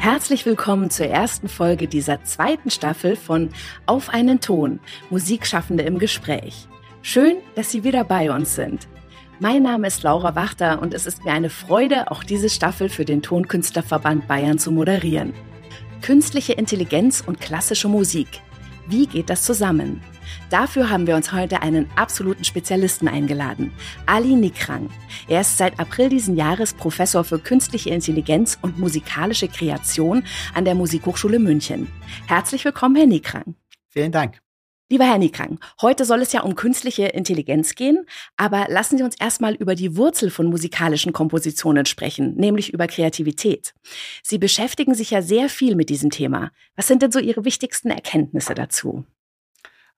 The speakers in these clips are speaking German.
Herzlich willkommen zur ersten Folge dieser zweiten Staffel von Auf einen Ton, Musikschaffende im Gespräch. Schön, dass Sie wieder bei uns sind. Mein Name ist Laura Wachter und es ist mir eine Freude, auch diese Staffel für den Tonkünstlerverband Bayern zu moderieren. Künstliche Intelligenz und klassische Musik. Wie geht das zusammen? Dafür haben wir uns heute einen absoluten Spezialisten eingeladen, Ali Nikrang. Er ist seit April diesen Jahres Professor für künstliche Intelligenz und musikalische Kreation an der Musikhochschule München. Herzlich willkommen, Herr Nikrang. Vielen Dank. Lieber Herr Nikrang, heute soll es ja um künstliche Intelligenz gehen, aber lassen Sie uns erstmal über die Wurzel von musikalischen Kompositionen sprechen, nämlich über Kreativität. Sie beschäftigen sich ja sehr viel mit diesem Thema. Was sind denn so Ihre wichtigsten Erkenntnisse dazu?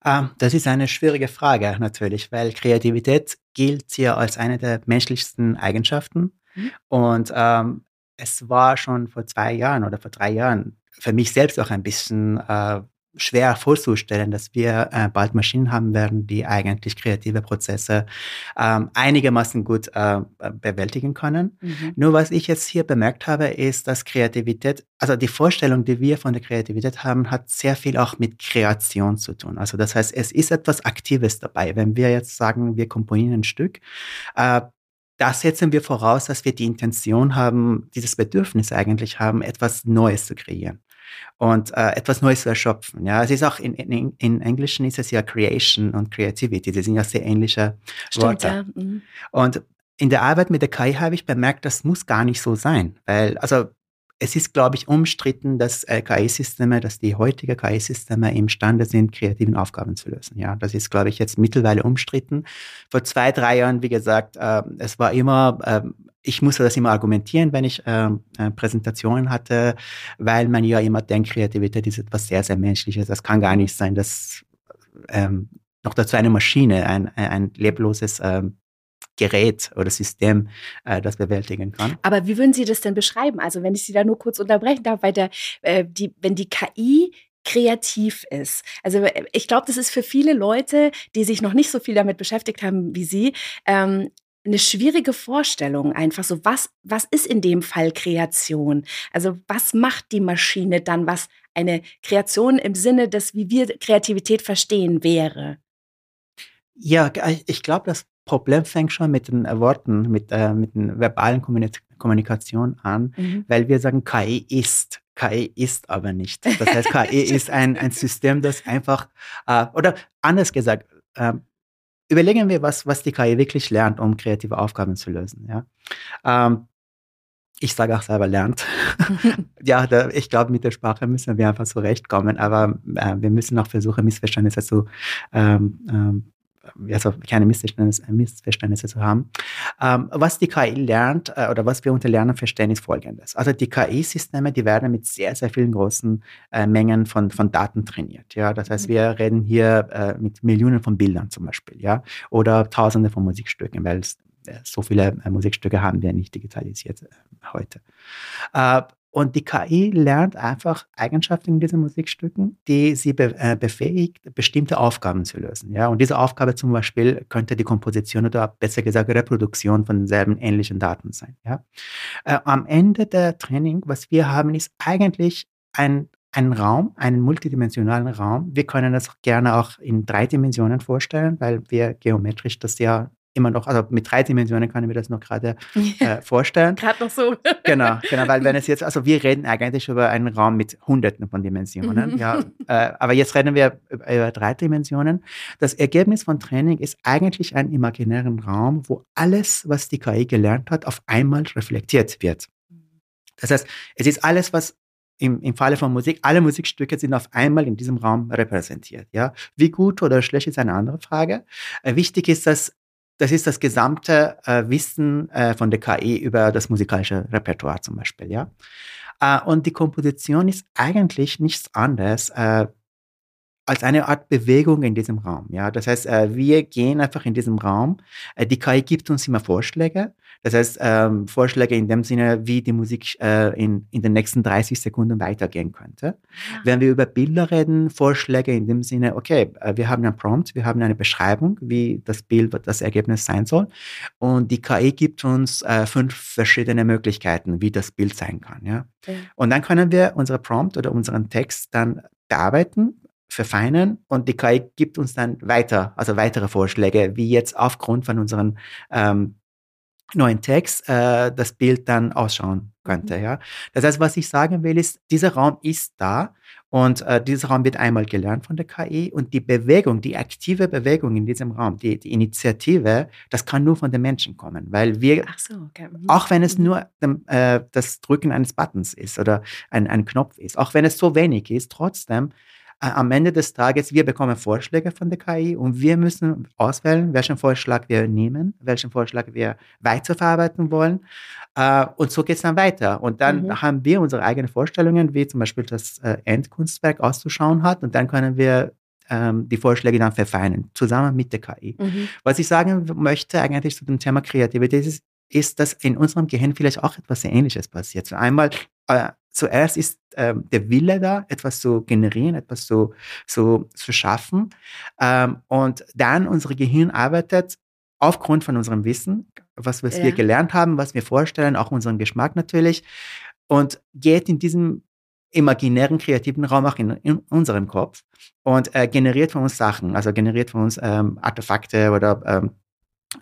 Ähm, das ist eine schwierige Frage natürlich, weil Kreativität gilt ja als eine der menschlichsten Eigenschaften. Mhm. Und ähm, es war schon vor zwei Jahren oder vor drei Jahren für mich selbst auch ein bisschen äh, schwer vorzustellen, dass wir äh, bald Maschinen haben werden, die eigentlich kreative Prozesse ähm, einigermaßen gut äh, bewältigen können. Mhm. Nur was ich jetzt hier bemerkt habe, ist, dass Kreativität, also die Vorstellung, die wir von der Kreativität haben, hat sehr viel auch mit Kreation zu tun. Also das heißt, es ist etwas Aktives dabei. Wenn wir jetzt sagen, wir komponieren ein Stück, äh, da setzen wir voraus, dass wir die Intention haben, dieses Bedürfnis eigentlich haben, etwas Neues zu kreieren und äh, etwas Neues zu erschöpfen. Ja, es ist auch in, in, in Englischen ist es ja Creation und Creativity. Die sind ja sehr ähnliche Stimmt, Worte. Ja. Mhm. Und in der Arbeit mit der KI habe ich bemerkt, das muss gar nicht so sein, weil also es ist, glaube ich, umstritten, dass äh, KI-Systeme, dass die heutigen KI-Systeme imstande sind, kreativen Aufgaben zu lösen. Ja, das ist, glaube ich, jetzt mittlerweile umstritten. Vor zwei, drei Jahren, wie gesagt, äh, es war immer äh, ich musste das immer argumentieren, wenn ich äh, äh, Präsentationen hatte, weil man ja immer denkt, Kreativität ist etwas sehr, sehr Menschliches. Das kann gar nicht sein, dass ähm, noch dazu eine Maschine, ein, ein lebloses ähm, Gerät oder System äh, das bewältigen kann. Aber wie würden Sie das denn beschreiben? Also wenn ich Sie da nur kurz unterbrechen darf, weil der, äh, die, wenn die KI kreativ ist. Also äh, ich glaube, das ist für viele Leute, die sich noch nicht so viel damit beschäftigt haben wie Sie, ähm, eine schwierige Vorstellung einfach so, was, was ist in dem Fall Kreation? Also was macht die Maschine dann, was eine Kreation im Sinne des, wie wir Kreativität verstehen, wäre? Ja, ich glaube, das Problem fängt schon mit den Worten, mit, äh, mit den verbalen Kommunikation an, mhm. weil wir sagen, KI ist. KI ist aber nicht. Das heißt, KI ist ein, ein System, das einfach, äh, oder anders gesagt, äh, überlegen wir, was, was die KI wirklich lernt, um kreative Aufgaben zu lösen. Ja? Ähm, ich sage auch selber lernt. ja, da, ich glaube, mit der Sprache müssen wir einfach zurechtkommen, aber äh, wir müssen auch versuchen, Missverständnisse zu ähm, ähm, also keine Missverständnisse, Missverständnisse zu haben. Ähm, was die KI lernt äh, oder was wir unter Lernen verstehen, ist folgendes. Also die KI-Systeme, die werden mit sehr, sehr vielen großen äh, Mengen von, von Daten trainiert. Ja? Das heißt, mhm. wir reden hier äh, mit Millionen von Bildern zum Beispiel, ja, oder Tausende von Musikstücken, weil äh, so viele äh, Musikstücke haben wir nicht digitalisiert äh, heute. Und die KI lernt einfach Eigenschaften in diesen Musikstücken, die sie be äh, befähigt, bestimmte Aufgaben zu lösen. Ja? Und diese Aufgabe zum Beispiel könnte die Komposition oder besser gesagt Reproduktion von denselben ähnlichen Daten sein. Ja? Äh, am Ende der Training, was wir haben, ist eigentlich ein einen Raum, einen multidimensionalen Raum. Wir können das gerne auch in drei Dimensionen vorstellen, weil wir geometrisch das ja immer noch, also mit drei Dimensionen kann ich mir das noch gerade äh, vorstellen. gerade noch so. genau, genau, weil wenn es jetzt, also wir reden eigentlich über einen Raum mit hunderten von Dimensionen, mhm. ja, äh, aber jetzt reden wir über, über, drei Dimensionen. Das Ergebnis von Training ist eigentlich ein imaginären Raum, wo alles, was die KI gelernt hat, auf einmal reflektiert wird. Das heißt, es ist alles, was im, im Falle von Musik, alle Musikstücke sind auf einmal in diesem Raum repräsentiert. Ja? Wie gut oder schlecht ist eine andere Frage. Äh, wichtig ist, dass das ist das gesamte äh, Wissen äh, von der KI über das musikalische Repertoire zum Beispiel, ja. Äh, und die Komposition ist eigentlich nichts anderes. Als eine Art Bewegung in diesem Raum. Ja, das heißt, äh, wir gehen einfach in diesem Raum. Äh, die KI gibt uns immer Vorschläge. Das heißt, ähm, Vorschläge in dem Sinne, wie die Musik äh, in, in den nächsten 30 Sekunden weitergehen könnte. Ja. Wenn wir über Bilder reden, Vorschläge in dem Sinne, okay, äh, wir haben einen Prompt, wir haben eine Beschreibung, wie das Bild, das Ergebnis sein soll. Und die KI gibt uns äh, fünf verschiedene Möglichkeiten, wie das Bild sein kann. Ja? ja. Und dann können wir unsere Prompt oder unseren Text dann bearbeiten verfeinern und die KI gibt uns dann weiter, also weitere Vorschläge, wie jetzt aufgrund von unseren ähm, neuen Text äh, das Bild dann ausschauen könnte. Mhm. Ja? Das heißt, was ich sagen will, ist, dieser Raum ist da und äh, dieser Raum wird einmal gelernt von der KI und die Bewegung, die aktive Bewegung in diesem Raum, die, die Initiative, das kann nur von den Menschen kommen, weil wir, so, okay. Mhm. auch wenn es mhm. nur äh, das Drücken eines Buttons ist oder ein, ein Knopf ist, auch wenn es so wenig ist, trotzdem am Ende des Tages, wir bekommen Vorschläge von der KI und wir müssen auswählen, welchen Vorschlag wir nehmen, welchen Vorschlag wir weiterverarbeiten wollen. Äh, und so geht es dann weiter. Und dann mhm. haben wir unsere eigenen Vorstellungen, wie zum Beispiel das äh, Endkunstwerk auszuschauen hat. Und dann können wir ähm, die Vorschläge dann verfeinern, zusammen mit der KI. Mhm. Was ich sagen möchte eigentlich zu dem Thema Kreativität ist, ist, dass in unserem Gehirn vielleicht auch etwas Ähnliches passiert. So einmal äh, zuerst ist ähm, der Wille da, etwas zu generieren, etwas zu, zu, zu schaffen. Ähm, und dann unser Gehirn arbeitet aufgrund von unserem Wissen, was, was ja. wir gelernt haben, was wir vorstellen, auch unseren Geschmack natürlich, und geht in diesem imaginären kreativen Raum auch in, in unserem Kopf und äh, generiert von uns Sachen, also generiert von uns ähm, Artefakte oder ähm,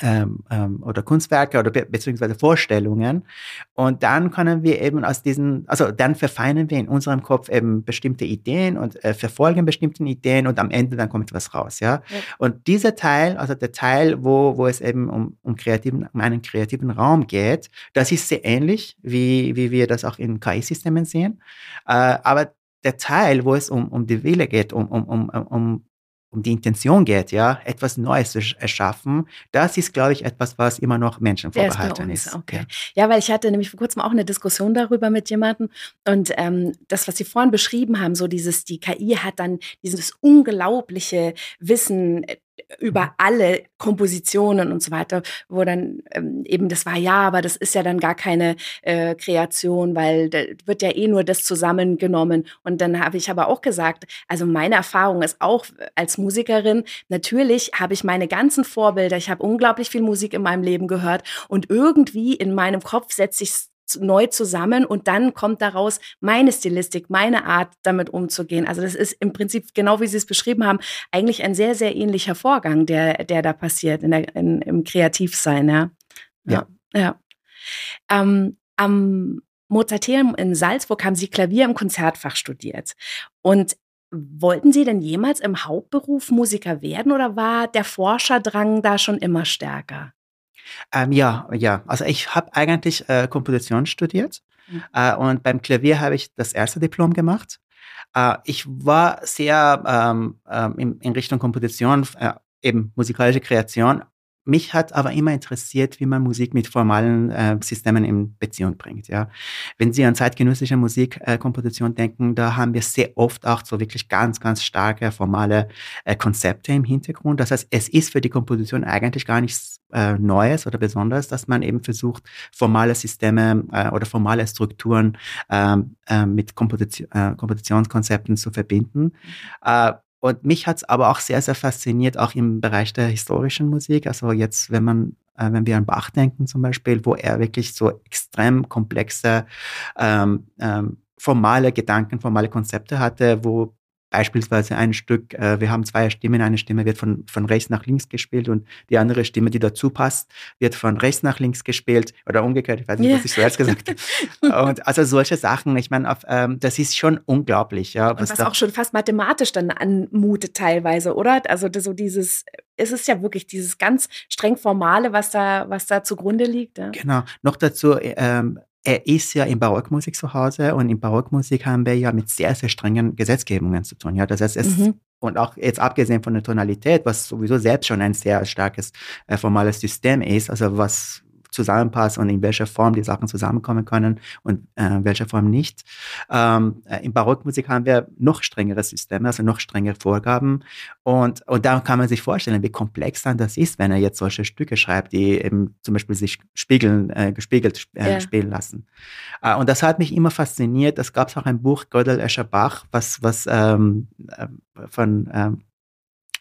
ähm, ähm, oder Kunstwerke oder be beziehungsweise Vorstellungen. Und dann können wir eben aus diesen, also dann verfeinern wir in unserem Kopf eben bestimmte Ideen und äh, verfolgen bestimmte Ideen und am Ende dann kommt was raus, ja. ja. Und dieser Teil, also der Teil, wo, wo es eben um, um, kreativen, um einen kreativen Raum geht, das ist sehr ähnlich, wie, wie wir das auch in KI-Systemen sehen. Äh, aber der Teil, wo es um, um die Wille geht, um, um, um, um um die Intention geht, ja, etwas Neues zu erschaffen, das ist, glaube ich, etwas, was immer noch Menschen vorbehalten ist. ist. Okay. Ja. ja. weil ich hatte nämlich vor kurzem auch eine Diskussion darüber mit jemandem und ähm, das, was Sie vorhin beschrieben haben, so dieses, die KI hat dann dieses unglaubliche Wissen äh, über mhm. alle Kompositionen und so weiter, wo dann ähm, eben das war, ja, aber das ist ja dann gar keine äh, Kreation, weil da wird ja eh nur das zusammengenommen. Und dann habe ich aber auch gesagt, also meine Erfahrung ist auch als Musikerin, natürlich habe ich meine ganzen Vorbilder, ich habe unglaublich viel Musik in meinem Leben gehört und irgendwie in meinem Kopf setze ich neu zusammen und dann kommt daraus meine Stilistik, meine Art, damit umzugehen. Also das ist im Prinzip, genau wie Sie es beschrieben haben, eigentlich ein sehr, sehr ähnlicher Vorgang, der, der da passiert in der, in, im Kreativsein. Ja. Ja. ja. Ähm, am Mozarteum in Salzburg haben Sie Klavier im Konzertfach studiert. Und Wollten Sie denn jemals im Hauptberuf Musiker werden oder war der Forscherdrang da schon immer stärker? Ähm, ja, ja. Also ich habe eigentlich äh, Komposition studiert mhm. äh, und beim Klavier habe ich das erste Diplom gemacht. Äh, ich war sehr ähm, ähm in, in, Richtung Komposition, äh, eben musikalische Kreation, mich hat aber immer interessiert, wie man Musik mit formalen äh, Systemen in Beziehung bringt. Ja. Wenn Sie an zeitgenössische Musikkomposition äh, denken, da haben wir sehr oft auch so wirklich ganz, ganz starke formale äh, Konzepte im Hintergrund. Das heißt, es ist für die Komposition eigentlich gar nichts äh, Neues oder Besonderes, dass man eben versucht, formale Systeme äh, oder formale Strukturen ähm, äh, mit Komposition, Kompositionskonzepten zu verbinden. Und mich hat es aber auch sehr, sehr fasziniert, auch im Bereich der historischen Musik. Also jetzt, wenn man, äh, wenn wir an Bach denken zum Beispiel, wo er wirklich so extrem komplexe ähm, ähm, formale Gedanken, formale Konzepte hatte, wo beispielsweise ein Stück, äh, wir haben zwei Stimmen, eine Stimme wird von, von rechts nach links gespielt und die andere Stimme, die dazu passt, wird von rechts nach links gespielt oder umgekehrt, ich weiß nicht, yeah. was ich zuerst gesagt habe. Und also solche Sachen, ich meine, ähm, das ist schon unglaublich. Ja, was, was auch schon fast mathematisch dann anmutet teilweise, oder? Also so dieses, es ist ja wirklich dieses ganz streng Formale, was da, was da zugrunde liegt. Ja? Genau. Noch dazu, ähm, er ist ja in Barockmusik zu Hause und in Barockmusik haben wir ja mit sehr, sehr strengen Gesetzgebungen zu tun. Ja, das heißt, es mhm. und auch jetzt abgesehen von der Tonalität, was sowieso selbst schon ein sehr starkes äh, formales System ist, also was zusammenpasst und in welcher Form die Sachen zusammenkommen können und äh, welcher Form nicht. Ähm, äh, in Barockmusik haben wir noch strengere Systeme, also noch strengere Vorgaben. Und, und da kann man sich vorstellen, wie komplex dann das ist, wenn er jetzt solche Stücke schreibt, die eben zum Beispiel sich spiegeln, äh, gespiegelt äh, ja. spielen lassen. Äh, und das hat mich immer fasziniert. Es gab auch ein Buch, Gödel Escher Bach, was, was ähm, äh, von ähm,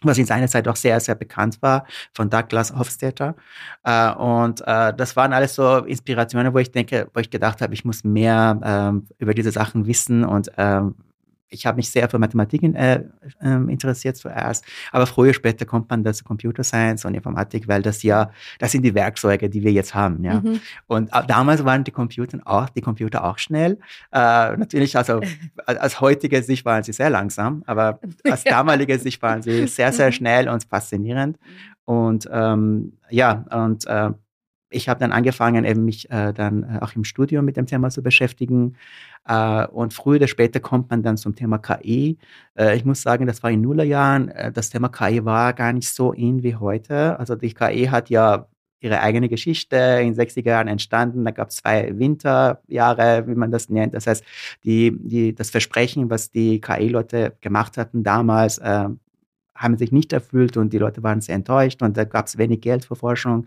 was in seiner Zeit auch sehr, sehr bekannt war, von Douglas Hofstetter. Äh, und äh, das waren alles so Inspirationen, wo ich denke, wo ich gedacht habe, ich muss mehr ähm, über diese Sachen wissen und ähm, ich habe mich sehr für Mathematik äh, äh, interessiert zuerst, aber früher später kommt man dazu Computer Science und Informatik, weil das ja, das sind die Werkzeuge, die wir jetzt haben, ja. Mhm. Und äh, damals waren die Computer auch, die Computer auch schnell. Äh, natürlich, also als heutige Sicht waren sie sehr langsam, aber als damalige Sicht waren sie sehr, sehr mhm. schnell und faszinierend. Und ähm, ja, und äh, ich habe dann angefangen, eben mich äh, dann äh, auch im Studium mit dem Thema zu beschäftigen. Äh, und früher oder später kommt man dann zum Thema KI. Äh, ich muss sagen, das war in Nullerjahren. Äh, das Thema KI war gar nicht so in wie heute. Also die KI hat ja ihre eigene Geschichte in 60er Jahren entstanden. Da gab es zwei Winterjahre, wie man das nennt. Das heißt, die, die, das Versprechen, was die KI-Leute gemacht hatten damals, äh, haben sich nicht erfüllt und die Leute waren sehr enttäuscht und da gab es wenig Geld für Forschung.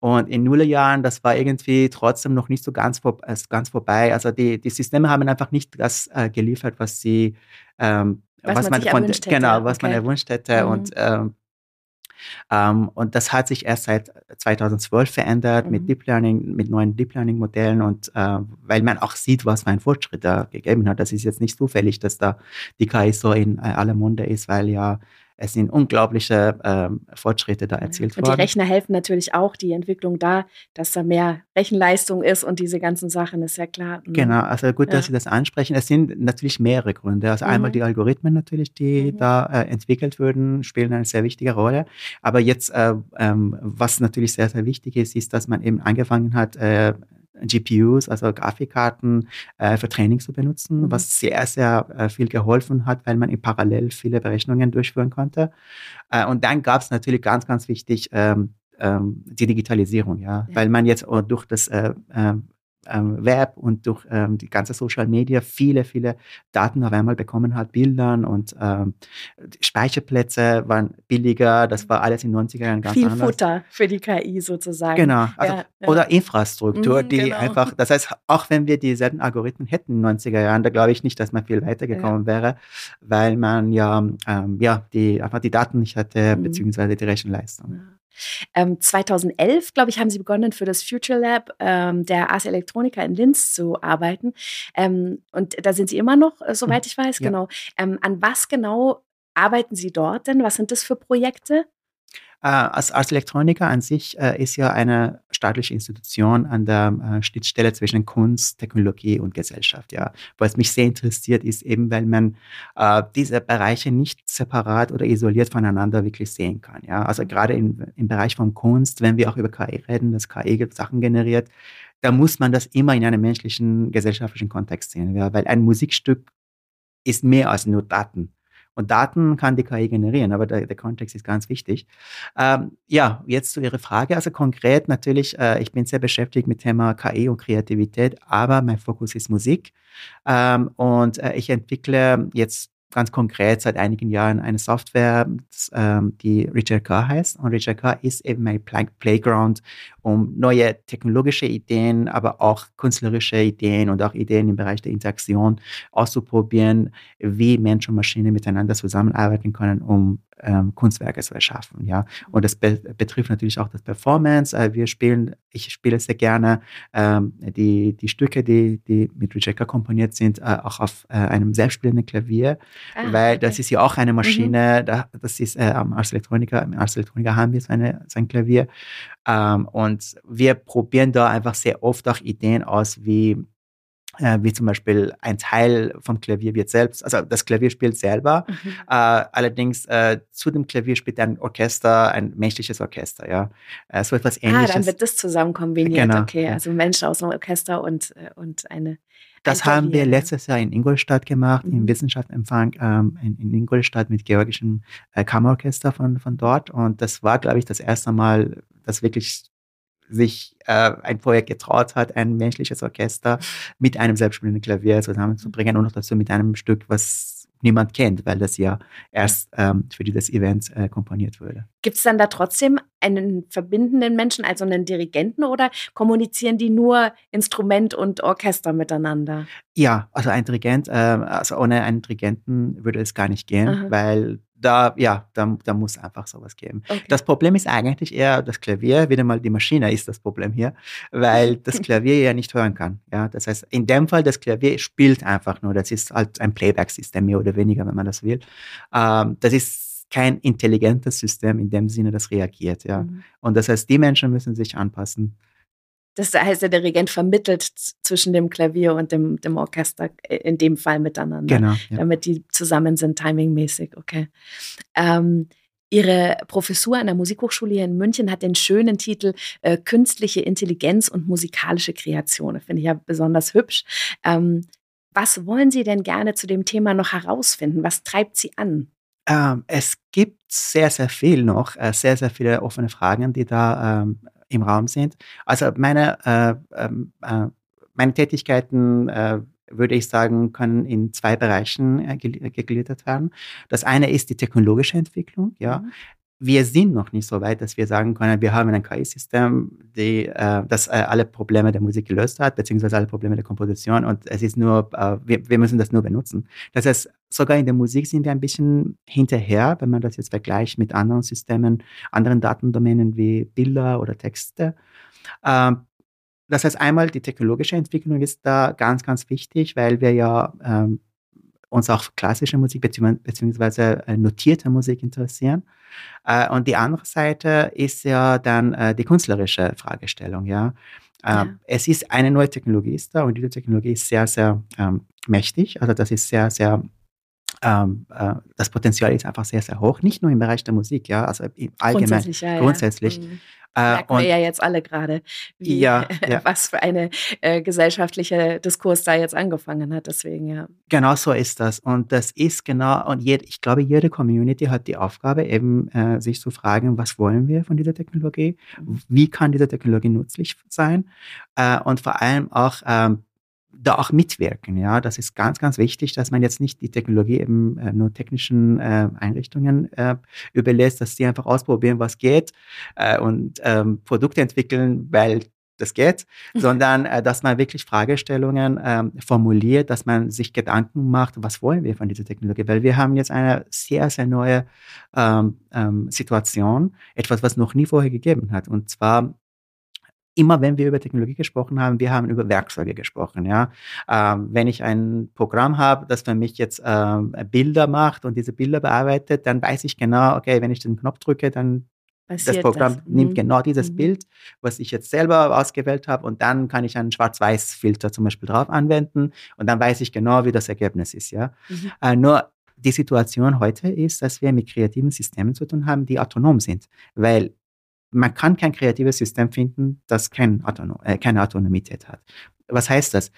Und in Nullerjahren, das war irgendwie trotzdem noch nicht so ganz, vor, äh, ganz vorbei. Also die, die Systeme haben einfach nicht das äh, geliefert, was sie, ähm, was, was, man, man von, genau, was okay. man erwünscht hätte. Mhm. Und ähm, ähm, und das hat sich erst seit 2012 verändert mhm. mit Deep Learning, mit neuen Deep Learning Modellen und äh, weil man auch sieht, was für ein Fortschritt da gegeben hat. Das ist jetzt nicht zufällig, dass da die KI so in äh, aller Munde ist, weil ja es sind unglaubliche ähm, Fortschritte da erzielt worden. Und die Rechner helfen natürlich auch, die Entwicklung da, dass da mehr Rechenleistung ist und diese ganzen Sachen, ist ja klar. Mhm. Genau, also gut, dass Sie das ansprechen. Es sind natürlich mehrere Gründe. Also mhm. einmal die Algorithmen natürlich, die mhm. da äh, entwickelt würden, spielen eine sehr wichtige Rolle. Aber jetzt, äh, ähm, was natürlich sehr, sehr wichtig ist, ist, dass man eben angefangen hat, äh, GPUs, also Grafikkarten äh, für Training zu benutzen, mhm. was sehr, sehr äh, viel geholfen hat, weil man in parallel viele Berechnungen durchführen konnte. Äh, und dann gab es natürlich ganz, ganz wichtig ähm, ähm, die Digitalisierung, ja? ja, weil man jetzt durch das äh, äh, ähm, Web und durch ähm, die ganze Social Media viele, viele Daten auf einmal bekommen hat, Bildern und ähm, Speicherplätze waren billiger, das war alles in den 90er Jahren ganz Viel anders. Futter für die KI sozusagen. Genau, also, ja, ja. oder Infrastruktur, mhm, die genau. einfach, das heißt, auch wenn wir dieselben Algorithmen hätten in den 90er Jahren, da glaube ich nicht, dass man viel weitergekommen ja. wäre, weil man ja, ähm, ja die, einfach die Daten nicht hatte, mhm. beziehungsweise die Rechenleistung. Ähm, 2011, glaube ich, haben Sie begonnen, für das Future Lab ähm, der Ars Electronica in Linz zu arbeiten. Ähm, und da sind Sie immer noch, äh, soweit hm, ich weiß, ja. genau. Ähm, an was genau arbeiten Sie dort denn? Was sind das für Projekte? Äh, als Ars Electronica an sich äh, ist ja eine staatliche Institution an der äh, Schnittstelle zwischen Kunst, Technologie und Gesellschaft. Ja. Was mich sehr interessiert, ist eben, weil man äh, diese Bereiche nicht separat oder isoliert voneinander wirklich sehen kann. Ja. Also gerade im, im Bereich von Kunst, wenn wir auch über KI reden, dass KI Sachen generiert, da muss man das immer in einem menschlichen, gesellschaftlichen Kontext sehen. Ja. Weil ein Musikstück ist mehr als nur Daten. Und Daten kann die KI generieren, aber der, der Kontext ist ganz wichtig. Ähm, ja, jetzt zu Ihrer Frage. Also konkret natürlich, äh, ich bin sehr beschäftigt mit Thema KI und Kreativität, aber mein Fokus ist Musik. Ähm, und äh, ich entwickle jetzt ganz konkret seit einigen Jahren eine Software, ähm, die Richard K heißt. Und Richard K ist eben mein Playground, um neue technologische Ideen, aber auch künstlerische Ideen und auch Ideen im Bereich der Interaktion auszuprobieren, wie Mensch und Maschine miteinander zusammenarbeiten können, um ähm, Kunstwerke zu erschaffen. Ja? Und das be betrifft natürlich auch das Performance. Äh, wir spielen, ich spiele sehr gerne ähm, die, die Stücke, die, die mit Rijeka komponiert sind, äh, auch auf äh, einem selbstspielenden Klavier, ah, weil okay. das ist ja auch eine mhm. Maschine, mhm. da, das ist äh, Electronica, am Ars Electronica haben wir so, eine, so ein Klavier. Ähm, und wir probieren da einfach sehr oft auch Ideen aus, wie äh, wie zum Beispiel ein Teil vom Klavier wird selbst, also das Klavier spielt selber, mhm. äh, allerdings äh, zu dem Klavier spielt ein Orchester, ein menschliches Orchester, ja, äh, so etwas ähnliches. Ah, dann wird das zusammen kombiniert, genau. okay, also Mensch aus einem Orchester und, äh, und eine das haben wir letztes Jahr in Ingolstadt gemacht, mhm. im Wissenschaftsempfang ähm, in, in, Ingolstadt mit georgischem äh, Kammerorchester von, von dort. Und das war, glaube ich, das erste Mal, dass wirklich sich äh, ein Projekt getraut hat, ein menschliches Orchester mit einem selbstspielenden Klavier zusammenzubringen und noch dazu mit einem Stück, was niemand kennt, weil das ja erst ähm, für dieses Event äh, komponiert wurde. Gibt es dann da trotzdem einen verbindenden Menschen, also einen Dirigenten, oder kommunizieren die nur Instrument und Orchester miteinander? Ja, also ein Dirigent, äh, also ohne einen Dirigenten würde es gar nicht gehen, Aha. weil da, ja, da, da muss einfach sowas geben. Okay. Das Problem ist eigentlich eher das Klavier, wieder mal die Maschine ist das Problem hier, weil das Klavier ja nicht hören kann. Ja, das heißt, in dem Fall, das Klavier spielt einfach nur, das ist halt ein Playback-System, mehr oder weniger, wenn man das will. Ähm, das ist kein intelligentes System in dem Sinne, das reagiert, ja. Mhm. Und das heißt, die Menschen müssen sich anpassen. Das heißt, der Dirigent vermittelt zwischen dem Klavier und dem, dem Orchester, äh, in dem Fall miteinander. Genau. Ja. Damit die zusammen sind, timingmäßig, okay. Ähm, Ihre Professur an der Musikhochschule hier in München hat den schönen Titel äh, Künstliche Intelligenz und musikalische Kreation. Finde ich ja besonders hübsch. Ähm, was wollen Sie denn gerne zu dem Thema noch herausfinden? Was treibt Sie an? Ähm, es gibt sehr, sehr viel noch, äh, sehr, sehr viele offene Fragen, die da ähm, im Raum sind. Also meine, äh, ähm, äh, meine Tätigkeiten, äh, würde ich sagen, können in zwei Bereichen äh, gegliedert werden. Das eine ist die technologische Entwicklung. Ja. Mhm wir sind noch nicht so weit, dass wir sagen können, wir haben ein KI-System, äh, das äh, alle Probleme der Musik gelöst hat, beziehungsweise alle Probleme der Komposition und es ist nur, äh, wir, wir müssen das nur benutzen. Das heißt, sogar in der Musik sind wir ein bisschen hinterher, wenn man das jetzt vergleicht mit anderen Systemen, anderen Datendomänen wie Bilder oder Texte. Ähm, das heißt, einmal die technologische Entwicklung ist da ganz, ganz wichtig, weil wir ja ähm, uns auch klassische Musik beziehungsweise äh, notierte Musik interessieren. Äh, und die andere Seite ist ja dann äh, die künstlerische Fragestellung. Ja? ja. Es ist eine neue Technologie ist da und diese Technologie ist sehr, sehr ähm, mächtig. Also das ist sehr, sehr ähm, äh, das Potenzial ist einfach sehr, sehr hoch. Nicht nur im Bereich der Musik, ja, also allgemein, grundsätzlich. Ja, grundsätzlich. Ja. Mhm. Äh, Merken wir ja jetzt alle gerade, ja, ja. was für eine äh, gesellschaftliche Diskurs da jetzt angefangen hat. Deswegen, ja. Genau so ist das. Und das ist genau, und jed, ich glaube, jede Community hat die Aufgabe, eben äh, sich zu fragen, was wollen wir von dieser Technologie? Mhm. Wie kann diese Technologie nützlich sein? Äh, und vor allem auch ähm, da auch mitwirken. Ja, das ist ganz, ganz wichtig, dass man jetzt nicht die Technologie eben äh, nur technischen äh, Einrichtungen äh, überlässt, dass sie einfach ausprobieren, was geht äh, und ähm, Produkte entwickeln, weil das geht, mhm. sondern äh, dass man wirklich Fragestellungen ähm, formuliert, dass man sich Gedanken macht, was wollen wir von dieser Technologie, weil wir haben jetzt eine sehr, sehr neue ähm, ähm, Situation, etwas, was noch nie vorher gegeben hat. Und zwar immer wenn wir über Technologie gesprochen haben, wir haben über Werkzeuge gesprochen. Ja? Ähm, wenn ich ein Programm habe, das für mich jetzt ähm, Bilder macht und diese Bilder bearbeitet, dann weiß ich genau, okay, wenn ich den Knopf drücke, dann Passiert das Programm das. nimmt mhm. genau dieses mhm. Bild, was ich jetzt selber ausgewählt habe, und dann kann ich einen Schwarz-Weiß-Filter zum Beispiel drauf anwenden und dann weiß ich genau, wie das Ergebnis ist. Ja? Mhm. Äh, nur die Situation heute ist, dass wir mit kreativen Systemen zu tun haben, die autonom sind, weil man kann kein kreatives System finden, das kein Autonom, äh, keine Autonomität hat. Was heißt das?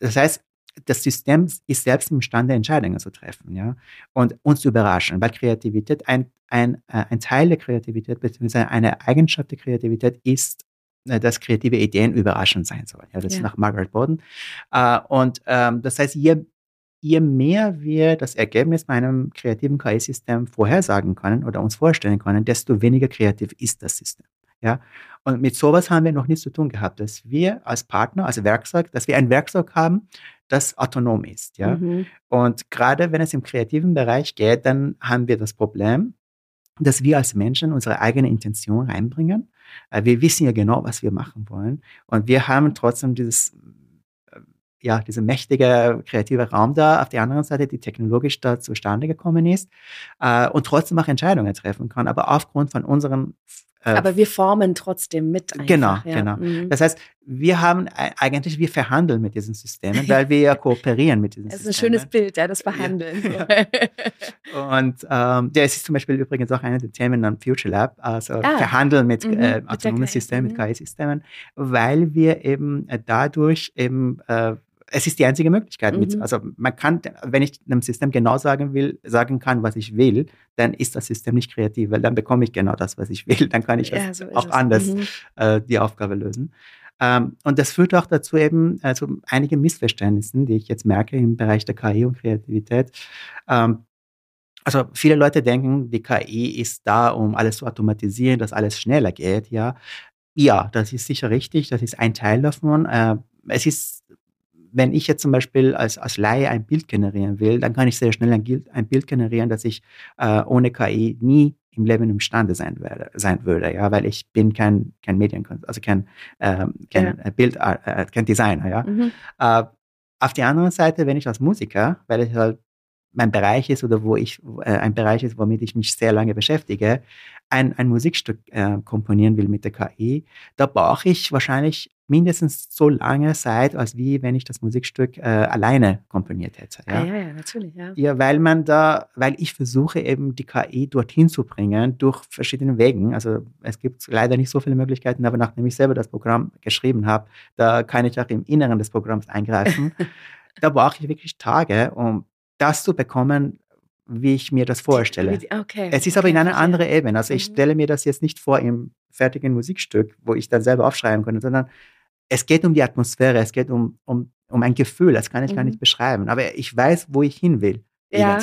Das heißt, das System ist selbst imstande, Entscheidungen zu treffen, ja, und uns zu überraschen, weil Kreativität, ein, ein, äh, ein Teil der Kreativität, beziehungsweise eine Eigenschaft der Kreativität ist, äh, dass kreative Ideen überraschend sein sollen. Ja, das ja. ist nach Margaret Borden. Äh, und ähm, das heißt, je je mehr wir das Ergebnis bei einem kreativen KI-System vorhersagen können oder uns vorstellen können, desto weniger kreativ ist das System. Ja? Und mit sowas haben wir noch nichts zu tun gehabt, dass wir als Partner, als Werkzeug, dass wir ein Werkzeug haben, das autonom ist. Ja? Mhm. Und gerade wenn es im kreativen Bereich geht, dann haben wir das Problem, dass wir als Menschen unsere eigene Intention reinbringen. Wir wissen ja genau, was wir machen wollen. Und wir haben trotzdem dieses ja, dieser mächtige kreative Raum da, auf der anderen Seite, die technologisch da zustande gekommen ist äh, und trotzdem auch Entscheidungen treffen kann, aber aufgrund von unseren äh, aber wir formen trotzdem mit. Einfach, genau, ja. genau. Mhm. Das heißt, wir haben eigentlich, wir verhandeln mit diesen Systemen, weil wir ja kooperieren mit diesen Systemen. Das ist ein schönes Bild, ja, das Verhandeln. Ja. Und ähm, ja, es ist zum Beispiel übrigens auch eine der Themen am Future Lab, also ah, Verhandeln mit mhm, äh, autonomen Systemen, mit KI-Systemen, weil wir eben äh, dadurch eben äh, es ist die einzige Möglichkeit. Mit, mhm. also man kann, wenn ich einem System genau sagen will, sagen kann, was ich will, dann ist das System nicht kreativ, weil dann bekomme ich genau das, was ich will. Dann kann ich ja, so auch anders mhm. äh, die Aufgabe lösen. Ähm, und das führt auch dazu eben also einige Missverständnissen, die ich jetzt merke im Bereich der KI und Kreativität. Ähm, also viele Leute denken, die KI ist da, um alles zu automatisieren, dass alles schneller geht. Ja, ja, das ist sicher richtig. Das ist ein Teil davon. Äh, es ist wenn ich jetzt zum Beispiel als, als Laie ein Bild generieren will, dann kann ich sehr schnell ein, ein Bild generieren, das ich äh, ohne KI nie im Leben imstande sein, werde, sein würde, ja, weil ich bin kein, kein Medienkünstler, also kein, ähm, kein ja. Bild, äh, kein Designer, ja. Mhm. Äh, auf der anderen Seite, wenn ich als Musiker, weil ich halt mein Bereich ist oder wo ich äh, ein Bereich ist, womit ich mich sehr lange beschäftige, ein, ein Musikstück äh, komponieren will mit der KI, da brauche ich wahrscheinlich mindestens so lange Zeit, als wie wenn ich das Musikstück äh, alleine komponiert hätte. Ja? Ah, ja, ja, natürlich, ja. Ja, weil man da, weil ich versuche eben die KI dorthin zu bringen durch verschiedene Wegen. Also es gibt leider nicht so viele Möglichkeiten, aber nachdem ich selber das Programm geschrieben habe, da kann ich auch im Inneren des Programms eingreifen. da brauche ich wirklich Tage, um das zu bekommen, wie ich mir das vorstelle. Okay, es ist okay, aber in einer anderen Ebene. Also ich mhm. stelle mir das jetzt nicht vor im fertigen Musikstück, wo ich dann selber aufschreiben könnte, sondern es geht um die Atmosphäre, es geht um, um, um ein Gefühl, das kann ich mhm. gar nicht mhm. beschreiben. Aber ich weiß, wo ich hin will. Ja,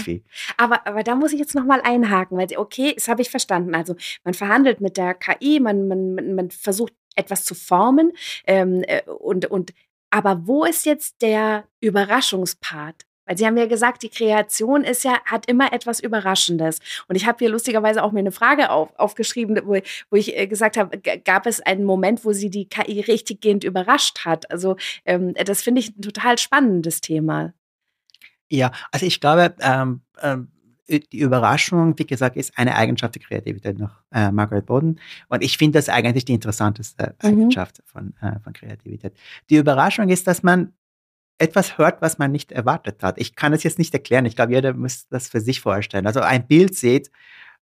aber, aber da muss ich jetzt nochmal einhaken, weil, okay, das habe ich verstanden. Also man verhandelt mit der KI, man, man, man versucht etwas zu formen ähm, äh, und, und aber wo ist jetzt der Überraschungspart? Weil Sie haben ja gesagt, die Kreation ist ja, hat immer etwas Überraschendes. Und ich habe hier lustigerweise auch mir eine Frage auf, aufgeschrieben, wo, wo ich äh, gesagt habe, gab es einen Moment, wo sie die KI richtiggehend überrascht hat? Also ähm, das finde ich ein total spannendes Thema. Ja, also ich glaube, ähm, ähm, die Überraschung, wie gesagt, ist eine Eigenschaft der Kreativität nach äh, Margaret Boden. Und ich finde das eigentlich die interessanteste mhm. Eigenschaft von, äh, von Kreativität. Die Überraschung ist, dass man etwas hört, was man nicht erwartet hat. Ich kann es jetzt nicht erklären. Ich glaube, jeder muss das für sich vorstellen. Also ein Bild sieht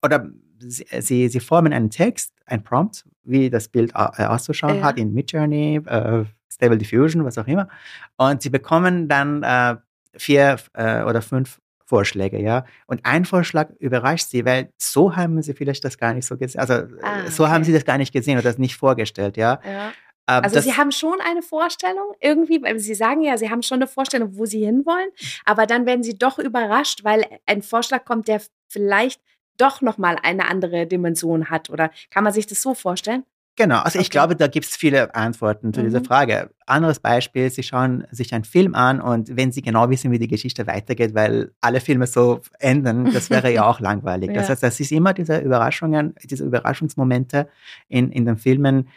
oder sie, sie, formen einen Text, ein Prompt, wie das Bild äh, auszuschauen ja. hat in Midjourney, äh, Stable Diffusion, was auch immer. Und sie bekommen dann äh, vier äh, oder fünf Vorschläge, ja. Und ein Vorschlag überrascht sie, weil so haben sie vielleicht das gar nicht so gesehen. Also ah, so haben sie das gar nicht gesehen oder das nicht vorgestellt, ja. ja. Ähm, also Sie haben schon eine Vorstellung irgendwie, weil Sie sagen ja, Sie haben schon eine Vorstellung, wo Sie hinwollen, aber dann werden Sie doch überrascht, weil ein Vorschlag kommt, der vielleicht doch nochmal eine andere Dimension hat. Oder kann man sich das so vorstellen? Genau, also okay. ich glaube, da gibt es viele Antworten zu mhm. dieser Frage. Anderes Beispiel, Sie schauen sich einen Film an und wenn Sie genau wissen, wie die Geschichte weitergeht, weil alle Filme so enden, das wäre ja auch langweilig. ja. Das heißt, das ist immer diese Überraschungen, diese Überraschungsmomente in, in den Filmen,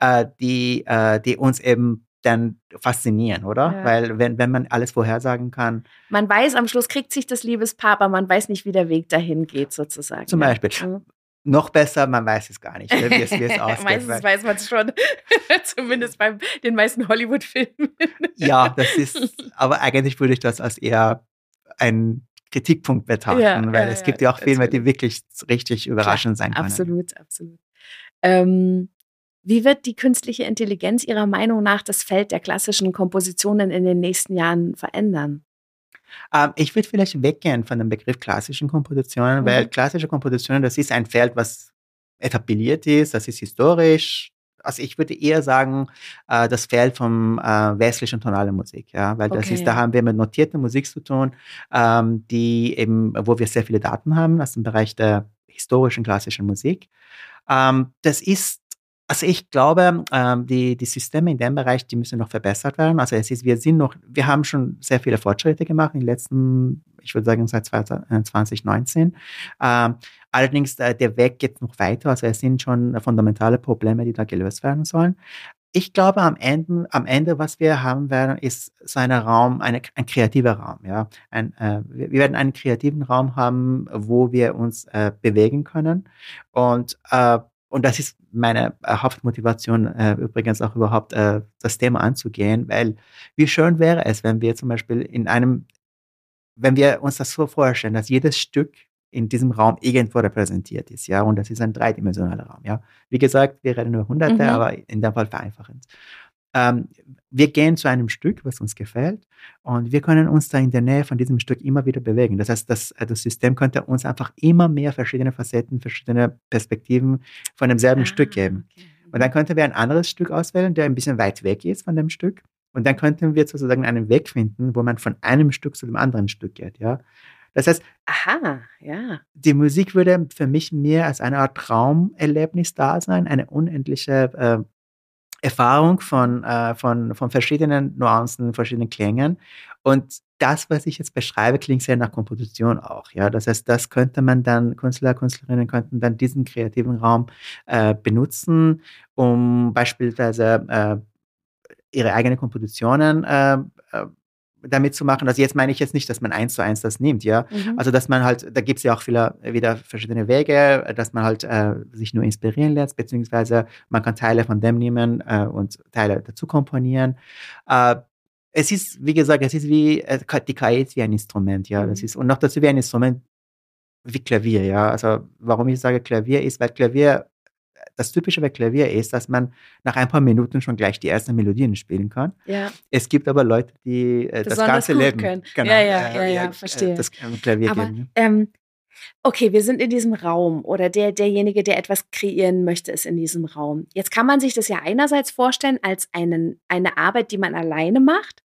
äh, die, äh, die uns eben dann faszinieren, oder? Ja. Weil wenn, wenn man alles vorhersagen kann. Man weiß, am Schluss kriegt sich das Liebespaar, aber man weiß nicht, wie der Weg dahin geht, sozusagen. Zum Beispiel. Mhm. Noch besser, man weiß es gar nicht, wie es, wie es ausgeht. Meistens weiß man es schon. Zumindest bei den meisten Hollywood-Filmen. ja, das ist, aber eigentlich würde ich das als eher ein Kritikpunkt betrachten, ja, weil ja, es gibt ja auch Filme, die wirklich richtig überraschend Klar, sein können. Absolut, absolut. Ähm, wie wird die künstliche Intelligenz Ihrer Meinung nach das Feld der klassischen Kompositionen in den nächsten Jahren verändern? Ähm, ich würde vielleicht weggehen von dem Begriff klassischen Kompositionen, mhm. weil klassische Kompositionen, das ist ein Feld, was etabliert ist, das ist historisch. Also ich würde eher sagen, äh, das Feld von äh, westlichen tonalen Musik, ja, weil das okay. ist, da haben wir mit notierter Musik zu tun, ähm, die eben, wo wir sehr viele Daten haben aus dem Bereich der historischen klassischen Musik. Ähm, das ist also ich glaube, ähm, die, die Systeme in dem Bereich, die müssen noch verbessert werden. Also es ist, wir sind noch, wir haben schon sehr viele Fortschritte gemacht in den letzten, ich würde sagen, seit 2019. Ähm, allerdings, äh, der Weg geht noch weiter. Also es sind schon fundamentale Probleme, die da gelöst werden sollen. Ich glaube, am Ende, am Ende, was wir haben werden, ist so ein Raum, eine, ein kreativer Raum. Ja, ein, äh, wir werden einen kreativen Raum haben, wo wir uns äh, bewegen können und äh, und das ist meine äh, Hauptmotivation, äh, übrigens auch überhaupt äh, das Thema anzugehen, weil wie schön wäre es, wenn wir zum Beispiel in einem, wenn wir uns das so vorstellen, dass jedes Stück in diesem Raum irgendwo repräsentiert ist, ja, und das ist ein dreidimensionaler Raum, ja. Wie gesagt, wir reden über Hunderte, mhm. aber in dem Fall vereinfachend. Ähm, wir gehen zu einem Stück, was uns gefällt, und wir können uns da in der Nähe von diesem Stück immer wieder bewegen. Das heißt, das, äh, das System könnte uns einfach immer mehr verschiedene Facetten, verschiedene Perspektiven von demselben ah, Stück geben. Okay. Und dann könnten wir ein anderes Stück auswählen, der ein bisschen weit weg ist von dem Stück. Und dann könnten wir sozusagen einen Weg finden, wo man von einem Stück zu dem anderen Stück geht. Ja? Das heißt, Aha, ja. die Musik würde für mich mehr als eine Art Traumerlebnis da sein, eine unendliche äh, Erfahrung von, äh, von, von verschiedenen Nuancen, verschiedenen Klängen. Und das, was ich jetzt beschreibe, klingt sehr nach Komposition auch. Ja? Das heißt, das könnte man dann, Künstler, Künstlerinnen könnten dann diesen kreativen Raum äh, benutzen, um beispielsweise äh, ihre eigenen Kompositionen äh, äh, damit zu machen. Also jetzt meine ich jetzt nicht, dass man eins zu eins das nimmt, ja. Mhm. Also dass man halt, da gibt es ja auch viele, wieder verschiedene Wege, dass man halt äh, sich nur inspirieren lässt, beziehungsweise man kann Teile von dem nehmen äh, und Teile dazu komponieren. Äh, es ist, wie gesagt, es ist wie, äh, die KI ist wie ein Instrument, ja. Das mhm. ist, und noch dazu wie ein Instrument wie Klavier, ja. Also warum ich sage Klavier ist, weil Klavier das Typische bei Klavier ist, dass man nach ein paar Minuten schon gleich die ersten Melodien spielen kann. Ja. Es gibt aber Leute, die äh, das ganze Leben können. Genau, ja, ja, ja, ja, verstehe. Das Klavier aber, geben. Ähm, okay, wir sind in diesem Raum oder der, derjenige, der etwas kreieren möchte, ist in diesem Raum. Jetzt kann man sich das ja einerseits vorstellen als einen, eine Arbeit, die man alleine macht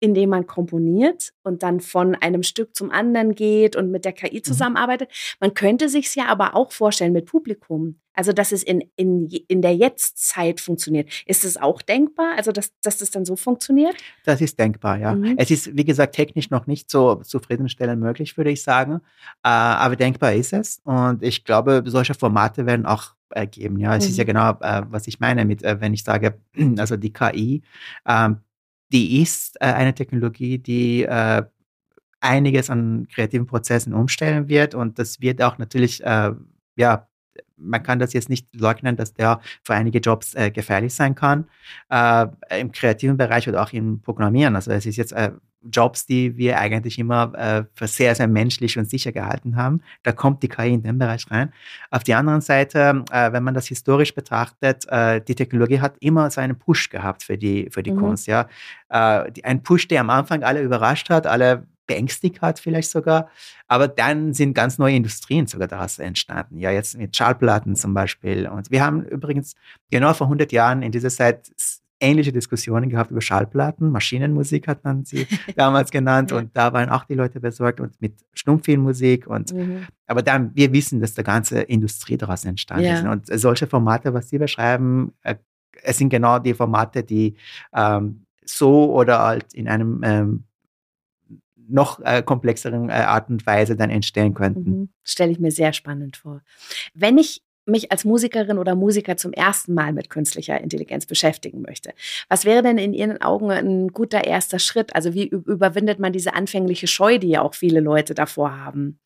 indem man komponiert und dann von einem Stück zum anderen geht und mit der KI mhm. zusammenarbeitet. Man könnte sich es ja aber auch vorstellen mit Publikum. Also, dass es in, in, in der Jetztzeit funktioniert. Ist es auch denkbar? Also, dass, dass das dann so funktioniert? Das ist denkbar, ja. Mhm. Es ist, wie gesagt, technisch noch nicht so zufriedenstellend möglich, würde ich sagen. Äh, aber denkbar ist es. Und ich glaube, solche Formate werden auch ergeben. Ja, es mhm. ist ja mhm. genau, äh, was ich meine mit, äh, wenn ich sage, also die KI ähm, die ist äh, eine Technologie, die äh, einiges an kreativen Prozessen umstellen wird und das wird auch natürlich, äh, ja, man kann das jetzt nicht leugnen, dass der für einige Jobs äh, gefährlich sein kann, äh, im kreativen Bereich oder auch im Programmieren. Also es ist jetzt äh, Jobs, die wir eigentlich immer äh, für sehr, sehr menschlich und sicher gehalten haben. Da kommt die KI in den Bereich rein. Auf der anderen Seite, äh, wenn man das historisch betrachtet, äh, die Technologie hat immer so einen Push gehabt für die, für die mhm. Kunst. Ja? Äh, die, ein Push, der am Anfang alle überrascht hat, alle beängstigt hat vielleicht sogar. Aber dann sind ganz neue Industrien sogar daraus entstanden. Ja, jetzt mit Schallplatten zum Beispiel. Und wir haben übrigens genau vor 100 Jahren in dieser Zeit ähnliche Diskussionen gehabt über Schallplatten. Maschinenmusik hat man sie damals genannt ja. und da waren auch die Leute besorgt und mit Stummfilmmusik und mhm. aber dann wir wissen, dass der ganze Industrie daraus entstanden ja. ist und solche Formate, was Sie beschreiben, äh, es sind genau die Formate, die ähm, so oder halt in einem ähm, noch äh, komplexeren äh, Art und Weise dann entstehen könnten. Mhm. Stelle ich mir sehr spannend vor. Wenn ich mich als Musikerin oder Musiker zum ersten Mal mit künstlicher Intelligenz beschäftigen möchte. Was wäre denn in Ihren Augen ein guter erster Schritt? Also wie überwindet man diese anfängliche Scheu, die ja auch viele Leute davor haben?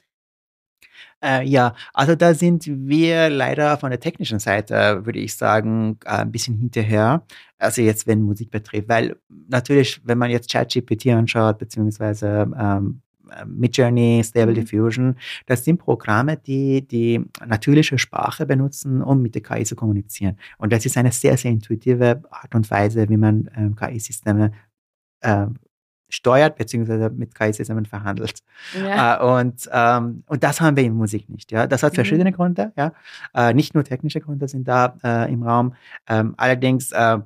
Äh, ja, also da sind wir leider von der technischen Seite, würde ich sagen, äh, ein bisschen hinterher. Also jetzt, wenn Musik betrifft, weil natürlich, wenn man jetzt ChatGPT anschaut, beziehungsweise ähm, Midjourney, Stable mhm. Diffusion, das sind Programme, die die natürliche Sprache benutzen, um mit der KI zu kommunizieren. Und das ist eine sehr, sehr intuitive Art und Weise, wie man ähm, KI-Systeme äh, steuert, beziehungsweise mit KI-Systemen verhandelt. Ja. Äh, und, ähm, und das haben wir in Musik nicht. Ja? Das hat mhm. verschiedene mhm. Gründe. Ja? Äh, nicht nur technische Gründe sind da äh, im Raum. Ähm, allerdings äh,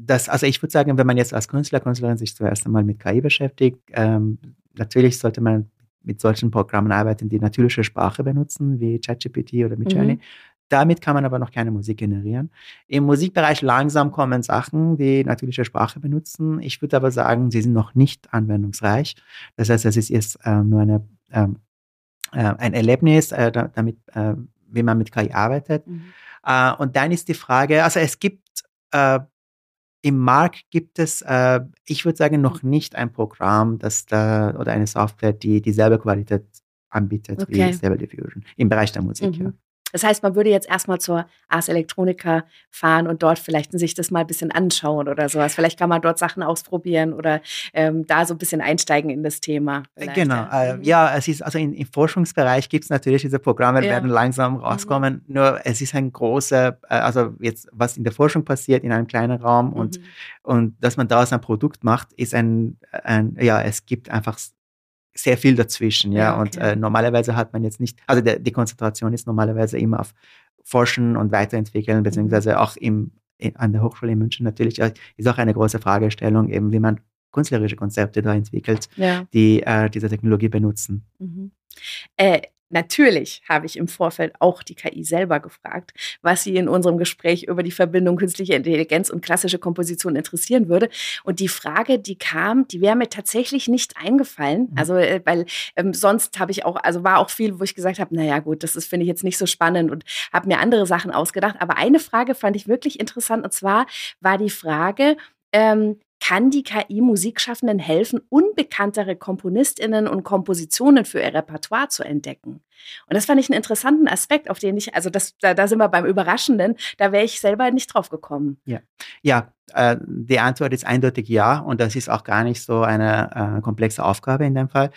das, also ich würde sagen, wenn man jetzt als Künstler, Künstlerin sich zuerst einmal mit KI beschäftigt, ähm, natürlich sollte man mit solchen Programmen arbeiten, die natürliche Sprache benutzen, wie ChatGPT oder Midjourney. Mhm. Damit kann man aber noch keine Musik generieren. Im Musikbereich langsam kommen Sachen, die natürliche Sprache benutzen. Ich würde aber sagen, sie sind noch nicht anwendungsreich. Das heißt, es ist jetzt äh, nur eine, ähm, äh, ein Erlebnis, äh, damit, äh, wie man mit KI arbeitet. Mhm. Äh, und dann ist die Frage, also es gibt äh, im Markt gibt es, äh, ich würde sagen, noch nicht ein Programm, das da oder eine Software, die dieselbe Qualität anbietet okay. wie Stable Diffusion im Bereich der Musik. Mhm. Ja. Das heißt, man würde jetzt erstmal zur Ars Electronica fahren und dort vielleicht sich das mal ein bisschen anschauen oder sowas. Vielleicht kann man dort Sachen ausprobieren oder ähm, da so ein bisschen einsteigen in das Thema. Vielleicht. Genau, äh, mhm. ja, es ist also in, im Forschungsbereich gibt es natürlich diese Programme, ja. werden langsam mhm. rauskommen. Mhm. Nur es ist ein großer, äh, also jetzt was in der Forschung passiert in einem kleinen Raum mhm. und und dass man daraus ein Produkt macht, ist ein, ein ja, es gibt einfach sehr viel dazwischen, ja. ja okay. Und äh, normalerweise hat man jetzt nicht, also der, die Konzentration ist normalerweise immer auf Forschen und Weiterentwickeln, mhm. beziehungsweise auch im, in, an der Hochschule in München natürlich ist auch eine große Fragestellung, eben wie man künstlerische Konzepte da entwickelt, ja. die äh, diese Technologie benutzen. Mhm. Äh, Natürlich habe ich im Vorfeld auch die KI selber gefragt, was sie in unserem Gespräch über die Verbindung künstliche Intelligenz und klassische Komposition interessieren würde. Und die Frage, die kam, die wäre mir tatsächlich nicht eingefallen. Mhm. Also, äh, weil ähm, sonst habe ich auch, also war auch viel, wo ich gesagt habe, naja, gut, das ist, finde ich jetzt nicht so spannend und habe mir andere Sachen ausgedacht. Aber eine Frage fand ich wirklich interessant und zwar war die Frage, ähm, kann die KI Musikschaffenden helfen, unbekanntere Komponistinnen und Kompositionen für ihr Repertoire zu entdecken. Und das fand ich einen interessanten Aspekt, auf den ich, also das, da, da sind wir beim Überraschenden, da wäre ich selber nicht drauf gekommen. Ja, ja äh, die Antwort ist eindeutig ja und das ist auch gar nicht so eine äh, komplexe Aufgabe in dem Fall.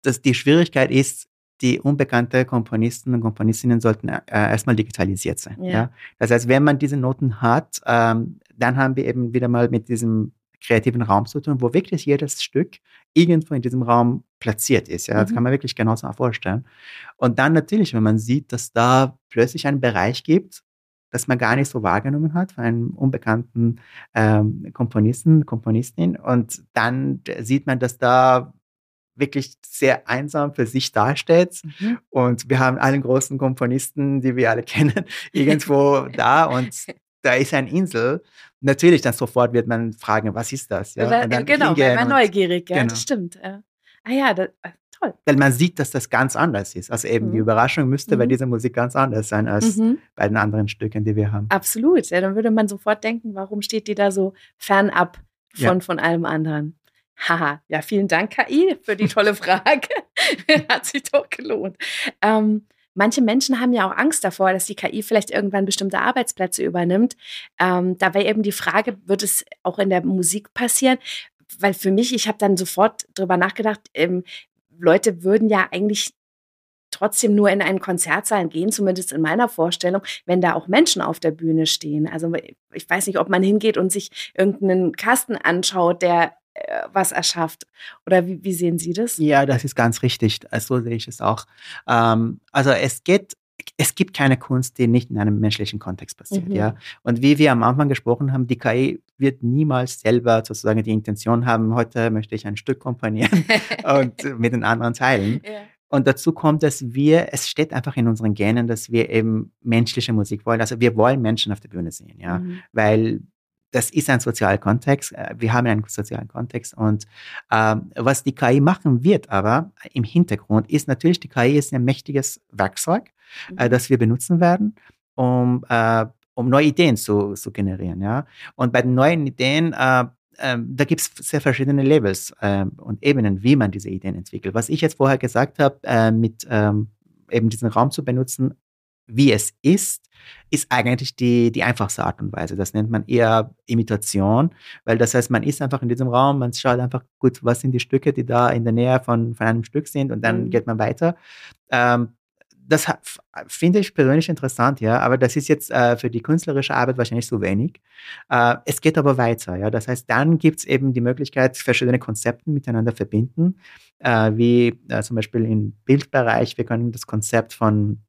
Das, die Schwierigkeit ist, die unbekannte Komponisten und Komponistinnen sollten äh, erstmal digitalisiert sein. Ja. ja. Das heißt, wenn man diese Noten hat, ähm, dann haben wir eben wieder mal mit diesem kreativen Raum zu tun, wo wirklich jedes Stück irgendwo in diesem Raum platziert ist. Ja, das mhm. kann man wirklich genauso vorstellen. Und dann natürlich, wenn man sieht, dass da plötzlich einen Bereich gibt, das man gar nicht so wahrgenommen hat von einem unbekannten ähm, Komponisten, Komponistin. Und dann sieht man, dass da wirklich sehr einsam für sich dasteht. Mhm. Und wir haben alle großen Komponisten, die wir alle kennen, irgendwo da. Und da ist eine Insel. Natürlich dann sofort wird man fragen, was ist das? Ja? Weil, genau, weil man neugierig, ja, genau. das stimmt. Ja. Ah ja, das, äh, toll. Weil man sieht, dass das ganz anders ist. Also eben mhm. die Überraschung müsste mhm. bei dieser Musik ganz anders sein als mhm. bei den anderen Stücken, die wir haben. Absolut. Ja, dann würde man sofort denken, warum steht die da so fernab von, ja. von allem anderen? Haha, ja, vielen Dank, KI, für die tolle Frage. Hat sich doch gelohnt. Ähm, Manche Menschen haben ja auch Angst davor, dass die KI vielleicht irgendwann bestimmte Arbeitsplätze übernimmt. Ähm, da wäre eben die Frage, wird es auch in der Musik passieren? Weil für mich, ich habe dann sofort drüber nachgedacht, ähm, Leute würden ja eigentlich trotzdem nur in einen Konzertsaal gehen, zumindest in meiner Vorstellung, wenn da auch Menschen auf der Bühne stehen. Also ich weiß nicht, ob man hingeht und sich irgendeinen Kasten anschaut, der was erschafft. Oder wie, wie, sehen Sie das? Ja, das ist ganz richtig. So sehe ich es auch. Ähm, also es geht es gibt keine Kunst, die nicht in einem menschlichen Kontext passiert, mhm. ja. Und wie wir am Anfang gesprochen haben, die KI wird niemals selber sozusagen die Intention haben, heute möchte ich ein Stück komponieren und mit den anderen teilen. Ja. Und dazu kommt, dass wir, es steht einfach in unseren Genen, dass wir eben menschliche Musik wollen. Also wir wollen Menschen auf der Bühne sehen, ja. Mhm. Weil das ist ein sozialer Kontext. Äh, wir haben einen sozialen Kontext. Und ähm, was die KI machen wird, aber im Hintergrund ist natürlich, die KI ist ein mächtiges Werkzeug, äh, mhm. das wir benutzen werden, um, äh, um neue Ideen zu, zu generieren. Ja? Und bei den neuen Ideen, äh, ähm, da gibt es sehr verschiedene Levels äh, und Ebenen, wie man diese Ideen entwickelt. Was ich jetzt vorher gesagt habe, äh, mit ähm, eben diesen Raum zu benutzen, wie es ist, ist eigentlich die, die einfachste Art und Weise. Das nennt man eher Imitation, weil das heißt, man ist einfach in diesem Raum, man schaut einfach, gut, was sind die Stücke, die da in der Nähe von, von einem Stück sind und dann mhm. geht man weiter. Ähm, das finde ich persönlich interessant, ja, aber das ist jetzt äh, für die künstlerische Arbeit wahrscheinlich so wenig. Äh, es geht aber weiter, ja. Das heißt, dann gibt es eben die Möglichkeit, verschiedene Konzepte miteinander verbinden, äh, wie äh, zum Beispiel im Bildbereich. Wir können das Konzept von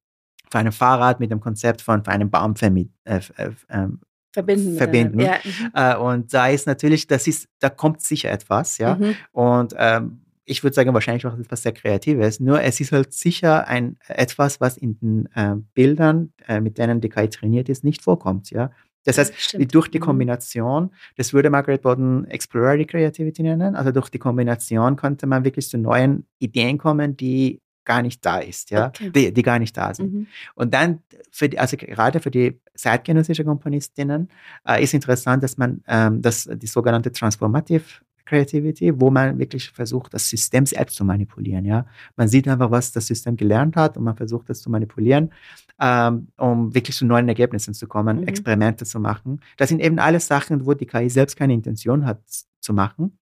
für ein Fahrrad mit dem Konzept von für einen Baum vermieten. Äh, äh, ähm, verbinden. verbinden. Ja. Mhm. Äh, und da ist natürlich, das ist, da kommt sicher etwas, ja. Mhm. Und ähm, ich würde sagen, wahrscheinlich auch etwas sehr Kreatives. Nur es ist halt sicher ein etwas, was in den äh, Bildern, äh, mit denen die KI trainiert ist, nicht vorkommt, ja. Das heißt, Stimmt. durch die mhm. Kombination, das würde Margaret Borden Exploratory Creativity nennen, also durch die Kombination konnte man wirklich zu neuen Ideen kommen, die gar nicht da ist, ja, okay. die, die gar nicht da sind. Mhm. Und dann, für die, also gerade für die zeitgenössische Komponistinnen äh, ist interessant, dass man ähm, dass die sogenannte Transformative Creativity, wo man wirklich versucht, das System selbst zu manipulieren. Ja, man sieht einfach, was das System gelernt hat und man versucht, das zu manipulieren, ähm, um wirklich zu neuen Ergebnissen zu kommen, mhm. Experimente zu machen. Das sind eben alles Sachen, wo die KI selbst keine Intention hat zu machen.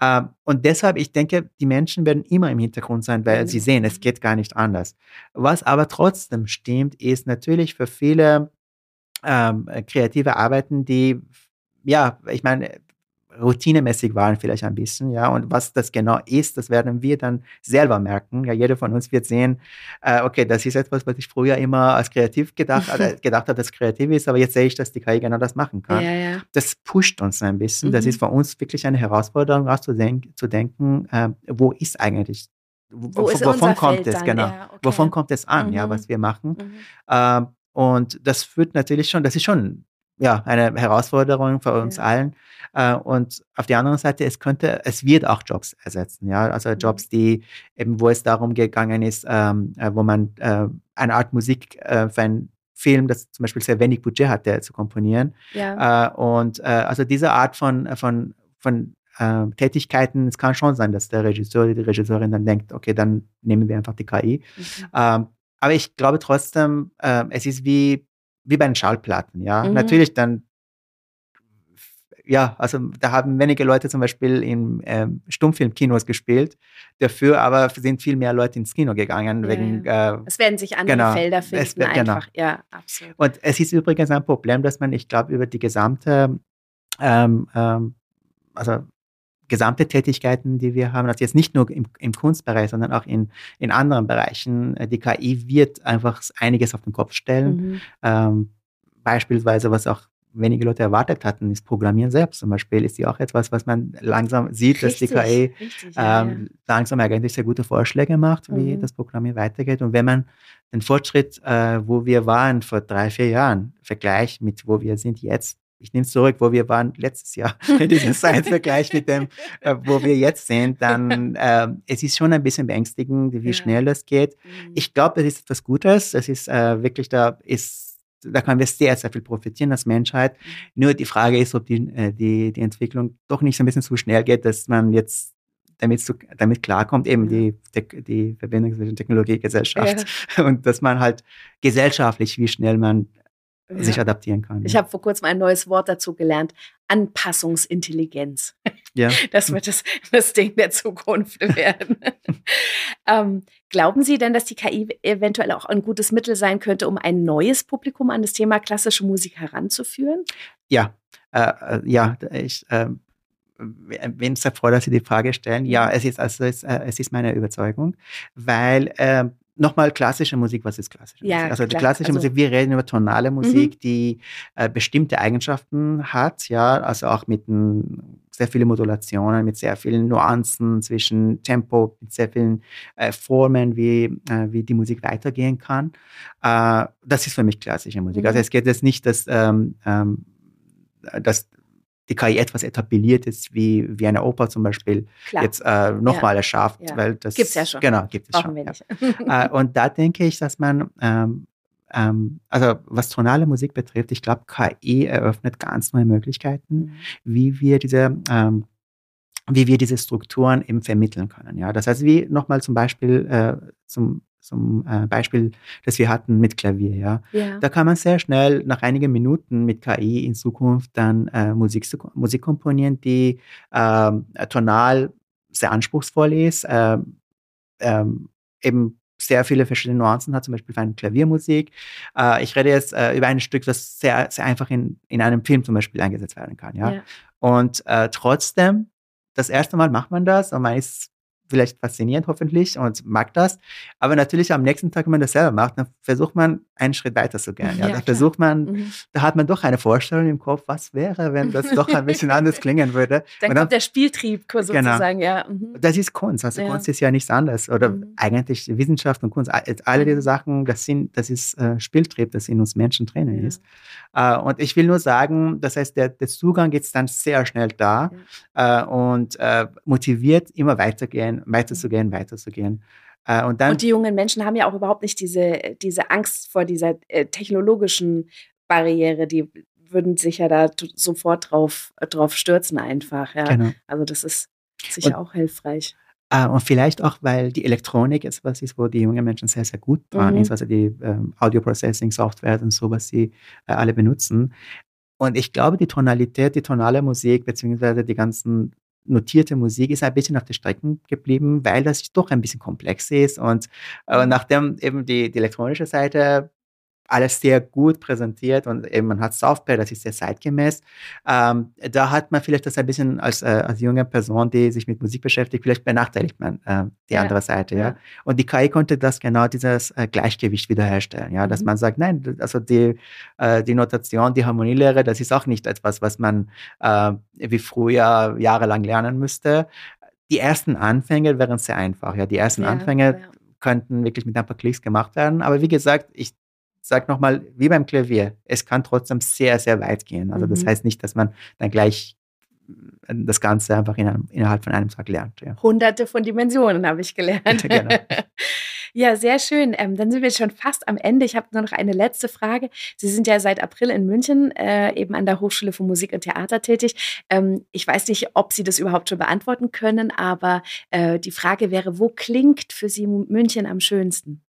Ähm, und deshalb, ich denke, die Menschen werden immer im Hintergrund sein, weil sie sehen, es geht gar nicht anders. Was aber trotzdem stimmt, ist natürlich für viele ähm, kreative Arbeiten, die, ja, ich meine, routinemäßig waren vielleicht ein bisschen, ja. Und was das genau ist, das werden wir dann selber merken. Ja, jeder von uns wird sehen, äh, okay, das ist etwas, was ich früher immer als kreativ gedacht, äh, gedacht habe, dass kreativ ist, aber jetzt sehe ich, dass die KI genau das machen kann. Ja, ja. Das pusht uns ein bisschen. Mhm. Das ist für uns wirklich eine Herausforderung, auch zu, denk zu denken, äh, wo ist eigentlich wo ist wovon kommt Feld es, genau. Ja, okay. Wovon kommt es an, mhm. ja, was wir machen. Mhm. Ähm, und das führt natürlich schon, das ist schon ja, eine Herausforderung für uns ja. allen. Äh, und auf der anderen Seite, es könnte, es wird auch Jobs ersetzen, ja, also mhm. Jobs, die eben, wo es darum gegangen ist, ähm, äh, wo man äh, eine Art Musik äh, für einen Film, das zum Beispiel sehr wenig Budget hatte, zu komponieren. Ja. Äh, und äh, also diese Art von, von, von Tätigkeiten, es kann schon sein, dass der Regisseur oder die Regisseurin dann denkt, okay, dann nehmen wir einfach die KI. Mhm. Ähm, aber ich glaube trotzdem, es ist wie wie bei den Schallplatten, ja. Mhm. Natürlich dann, ja, also da haben wenige Leute zum Beispiel in ähm, Stummfilmkinos gespielt, dafür aber sind viel mehr Leute ins Kino gegangen. Ja, wegen, ja. Äh, es werden sich andere genau, Felder finden, es, genau. einfach, ja, absolut. Und es ist übrigens ein Problem, dass man, ich glaube, über die gesamte, ähm, ähm, also gesamte Tätigkeiten, die wir haben, also jetzt nicht nur im, im Kunstbereich, sondern auch in, in anderen Bereichen. Äh, die KI wird einfach einiges auf den Kopf stellen. Mhm. Ähm, beispielsweise, was auch wenige Leute erwartet hatten, ist Programmieren selbst zum Beispiel, ist ja auch etwas, was man langsam sieht, richtig, dass die KI richtig, ähm, ja. langsam eigentlich sehr gute Vorschläge macht, wie mhm. das Programmieren weitergeht. Und wenn man den Fortschritt, äh, wo wir waren vor drei, vier Jahren, vergleicht mit wo wir sind jetzt, ich nehme es zurück, wo wir waren letztes Jahr in diesem Science-Vergleich mit dem, äh, wo wir jetzt sind, dann äh, es ist schon ein bisschen beängstigend, wie ja. schnell das geht. Mhm. Ich glaube, das ist etwas Gutes. Das ist äh, wirklich, da ist, da können wir sehr, sehr viel profitieren als Menschheit. Mhm. Nur die Frage ist, ob die, äh, die, die Entwicklung doch nicht so ein bisschen zu schnell geht, dass man jetzt damit, zu, damit klarkommt, eben die, die, die Verbindung zwischen Technologie und Gesellschaft ja. und dass man halt gesellschaftlich, wie schnell man ja. sich adaptieren kann. Ich habe vor kurzem ein neues Wort dazu gelernt. Anpassungsintelligenz. Ja. Das wird das, das Ding der Zukunft werden. ähm, glauben Sie denn, dass die KI eventuell auch ein gutes Mittel sein könnte, um ein neues Publikum an das Thema klassische Musik heranzuführen? Ja, äh, äh ja, ich äh, bin sehr froh, dass Sie die Frage stellen. Ja, es ist also es, äh, es ist meine Überzeugung, weil äh, nochmal klassische Musik, was ist klassische ja, Musik? Also die klassische also, Musik, wir reden über tonale Musik, mhm. die äh, bestimmte Eigenschaften hat, ja, also auch mit n, sehr vielen Modulationen, mit sehr vielen Nuancen zwischen Tempo, mit sehr vielen äh, Formen, wie, äh, wie die Musik weitergehen kann. Äh, das ist für mich klassische Musik. Also mhm. Also es geht jetzt nicht, dass, ähm, ähm, dass die KI etwas etabliert ist, wie, wie eine Oper zum Beispiel, Klar. jetzt äh, nochmal ja. erschafft. Ja. Weil das, Gibt's ja schon. Genau, gibt es schon. Wir nicht. Ja. äh, und da denke ich, dass man, ähm, ähm, also was tonale Musik betrifft, ich glaube, KI eröffnet ganz neue Möglichkeiten, mhm. wie wir diese ähm, wie wir diese Strukturen eben vermitteln können. Ja, das heißt, wie nochmal zum Beispiel äh, zum zum äh, Beispiel, das wir hatten mit Klavier, ja. ja. Da kann man sehr schnell nach einigen Minuten mit KI in Zukunft dann äh, Musik, Musik komponieren, die äh, tonal sehr anspruchsvoll ist, ähm, ähm, eben sehr viele verschiedene Nuancen hat, zum Beispiel für eine Klaviermusik. Äh, ich rede jetzt äh, über ein Stück, das sehr, sehr einfach in, in einem Film zum Beispiel eingesetzt werden kann. Ja? ja. Und äh, trotzdem, das erste Mal macht man das und man ist vielleicht faszinierend hoffentlich und mag das. Aber natürlich am nächsten Tag, wenn man das selber macht, dann versucht man einen Schritt weiter zu gehen. Ja, ja da versucht man, mhm. da hat man doch eine Vorstellung im Kopf, was wäre, wenn das doch ein bisschen anders klingen würde. Dann, dann kommt der Spieltrieb genau. sozusagen, genau. ja. Mhm. Das ist Kunst. Also ja. Kunst ist ja nichts anderes. Oder mhm. eigentlich Wissenschaft und Kunst, alle diese mhm. Sachen, das sind, das ist äh, Spieltrieb, das in uns Menschen drinnen ist. Äh, und ich will nur sagen, das heißt, der, der Zugang ist dann sehr schnell da äh, und äh, motiviert immer weitergehen, weiterzugehen, weiterzugehen. Äh, und, dann, und die jungen Menschen haben ja auch überhaupt nicht diese, diese Angst vor dieser äh, technologischen Barriere, die würden sich ja da sofort drauf, drauf stürzen einfach. Ja. Genau. Also das ist sicher und, auch hilfreich. Äh, und vielleicht auch, weil die Elektronik etwas ist, wo die jungen Menschen sehr, sehr gut dran mhm. ist, also die ähm, Audio-Processing-Software und so, was sie äh, alle benutzen. Und ich glaube, die Tonalität, die tonale Musik, beziehungsweise die ganzen notierte Musik ist ein bisschen auf der Strecke geblieben, weil das doch ein bisschen komplex ist. Und äh, mhm. nachdem eben die, die elektronische Seite alles sehr gut präsentiert und eben man hat Software, das ist sehr zeitgemäß. Ähm, da hat man vielleicht das ein bisschen als, äh, als junge Person, die sich mit Musik beschäftigt, vielleicht benachteiligt man äh, die ja. andere Seite, ja. ja. Und die KI konnte das genau dieses äh, Gleichgewicht wiederherstellen, ja, dass mhm. man sagt, nein, also die, äh, die Notation, die Harmonielehre, das ist auch nicht etwas, was man äh, wie früher jahrelang lernen müsste. Die ersten Anfänge wären sehr einfach, ja. Die ersten ja, Anfänge könnten wirklich mit ein paar Klicks gemacht werden. Aber wie gesagt, ich sag nochmal, wie beim Klavier, es kann trotzdem sehr, sehr weit gehen. Also das mhm. heißt nicht, dass man dann gleich äh, das Ganze einfach in einem, innerhalb von einem Tag lernt. Ja. Hunderte von Dimensionen habe ich gelernt. genau. Ja, sehr schön. Ähm, dann sind wir schon fast am Ende. Ich habe nur noch eine letzte Frage. Sie sind ja seit April in München äh, eben an der Hochschule für Musik und Theater tätig. Ähm, ich weiß nicht, ob Sie das überhaupt schon beantworten können, aber äh, die Frage wäre, wo klingt für Sie München am schönsten?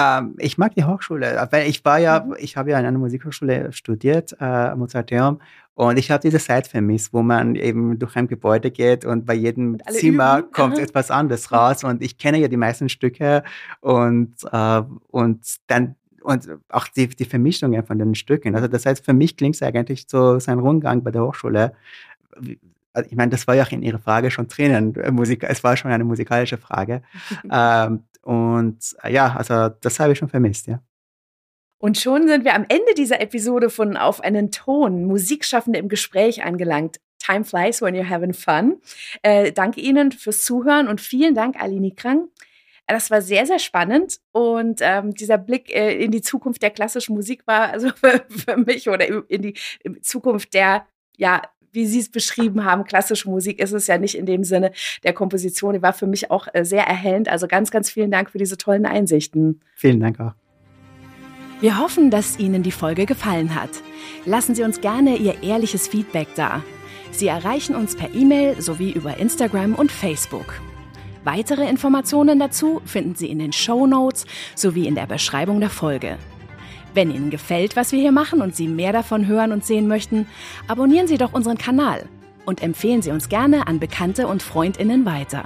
Ähm, ich mag die Hochschule, weil ich war ja, mhm. ich habe ja an einer Musikhochschule studiert, äh, Mozarteum, und ich habe diese Zeit vermisst, wo man eben durch ein Gebäude geht und bei jedem und Zimmer üben. kommt etwas anderes raus. Und ich kenne ja die meisten Stücke und, äh, und dann und auch die, die Vermischungen von den Stücken. Also das heißt, für mich klingt es eigentlich so sein Rundgang bei der Hochschule. Also ich meine, das war ja auch in Ihrer Frage schon drinnen. Musik, es war schon eine musikalische Frage. ähm, und äh, ja, also das habe ich schon vermisst, ja. Und schon sind wir am Ende dieser Episode von Auf einen Ton, Musikschaffende im Gespräch angelangt. Time flies when you're having fun. Äh, danke Ihnen fürs Zuhören und vielen Dank, Alini Krang. Das war sehr, sehr spannend und ähm, dieser Blick äh, in die Zukunft der klassischen Musik war also für, für mich oder in die Zukunft der ja, wie Sie es beschrieben haben, klassische Musik ist es ja nicht in dem Sinne der Komposition. Die war für mich auch äh, sehr erhellend. Also ganz, ganz vielen Dank für diese tollen Einsichten. Vielen Dank auch. Wir hoffen, dass Ihnen die Folge gefallen hat. Lassen Sie uns gerne Ihr ehrliches Feedback da. Sie erreichen uns per E-Mail sowie über Instagram und Facebook. Weitere Informationen dazu finden Sie in den Show Notes sowie in der Beschreibung der Folge. Wenn Ihnen gefällt, was wir hier machen und Sie mehr davon hören und sehen möchten, abonnieren Sie doch unseren Kanal und empfehlen Sie uns gerne an Bekannte und Freundinnen weiter.